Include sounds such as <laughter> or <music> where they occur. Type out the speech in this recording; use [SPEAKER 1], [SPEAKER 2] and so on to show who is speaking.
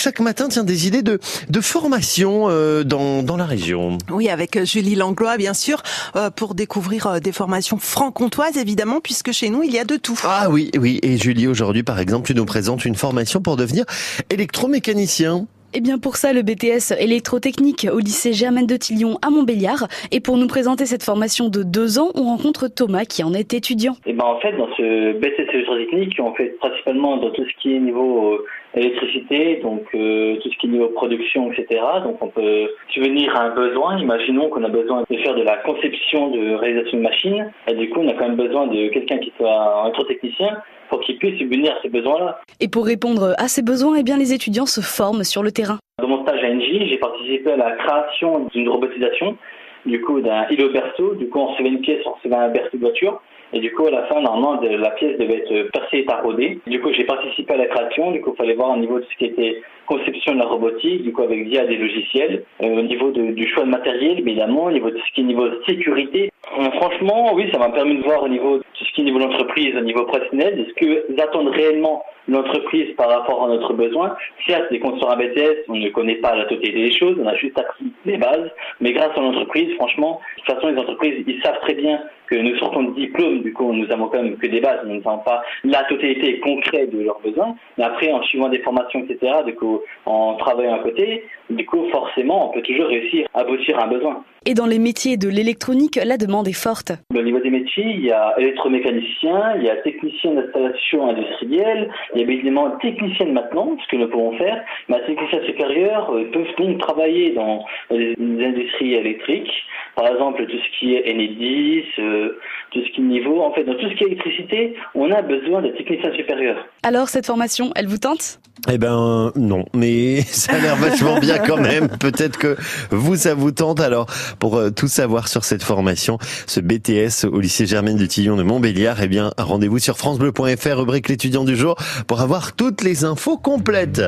[SPEAKER 1] chaque matin, tiens, des idées de, de formation euh, dans, dans la région.
[SPEAKER 2] Oui, avec euh, Julie Langlois, bien sûr, euh, pour découvrir des formations franc-comtoises, évidemment, puisque chez nous, il y a de tout.
[SPEAKER 1] Ah oui, oui. Et Julie, aujourd'hui, par exemple, tu nous présentes une formation pour devenir électromécanicien.
[SPEAKER 3] Eh bien pour ça, le BTS électrotechnique au lycée Germaine de Tillion à Montbéliard. Et pour nous présenter cette formation de deux ans, on rencontre Thomas qui en est étudiant.
[SPEAKER 4] Et ben en fait, dans ce BTS électrotechnique, on fait principalement dans tout ce qui est niveau euh, électricité, donc euh, tout ce qui est niveau production, etc. Donc on peut subvenir à un besoin. Imaginons qu'on a besoin de faire de la conception de réalisation de machines. Et du coup, on a quand même besoin de quelqu'un qui soit un électrotechnicien pour qu'ils puissent subvenir à ces besoins-là.
[SPEAKER 3] Et pour répondre à ces besoins, eh bien, les étudiants se forment sur le terrain.
[SPEAKER 4] Dans mon stage à NJ, j'ai participé à la création d'une robotisation, du coup d'un îlot berceau. Du coup, on recevait une pièce, on recevait un berceau de voiture. Et du coup, à la fin, normalement, la pièce devait être percée et tarodée. Du coup, j'ai participé à la création. Du coup, il fallait voir au niveau de ce qui était conception de la robotique, du coup, avec via des logiciels. Euh, au niveau de, du choix de matériel, évidemment, au niveau de ce qui est niveau sécurité. Euh, franchement, oui, ça m'a permis de voir au niveau tout ce qui est niveau l'entreprise, au niveau professionnel, ce que attendent réellement l'entreprise par rapport à notre besoin? Certes, les consultants BTS, on ne connaît pas la totalité des choses, on a juste appris les bases, mais grâce à l'entreprise, franchement, de toute façon, les entreprises, ils savent très bien que nous sortons de diplôme, du coup, nous avons quand même que des bases, nous n'avons pas la totalité concrète de leurs besoins, mais après, en suivant des formations, etc., du coup, en travaillant à côté, du coup, forcément, on peut toujours réussir à aboutir à un besoin.
[SPEAKER 3] Et dans les métiers de l'électronique, la demande
[SPEAKER 4] Au niveau des métiers, il y a électromécanicien, il y a technicien d'installation industrielle, il y a évidemment technicien de maintenance, ce que nous pouvons faire, mais techniciens supérieurs euh, peuvent donc travailler dans les industries électriques, par exemple tout ce qui est Enedis, euh, tout ce qui est niveau, en fait dans tout ce qui est électricité, on a besoin de techniciens supérieurs.
[SPEAKER 3] Alors cette formation, elle vous tente?
[SPEAKER 1] Eh ben non, mais <laughs> ça a l'air vachement bien quand même. Peut-être que vous, ça vous tente. Alors pour euh, tout savoir sur cette formation, ce BTS au lycée Germaine du Tillon de Montbéliard, eh bien rendez-vous sur francebleu.fr, rubrique l'étudiant du jour, pour avoir toutes les infos complètes.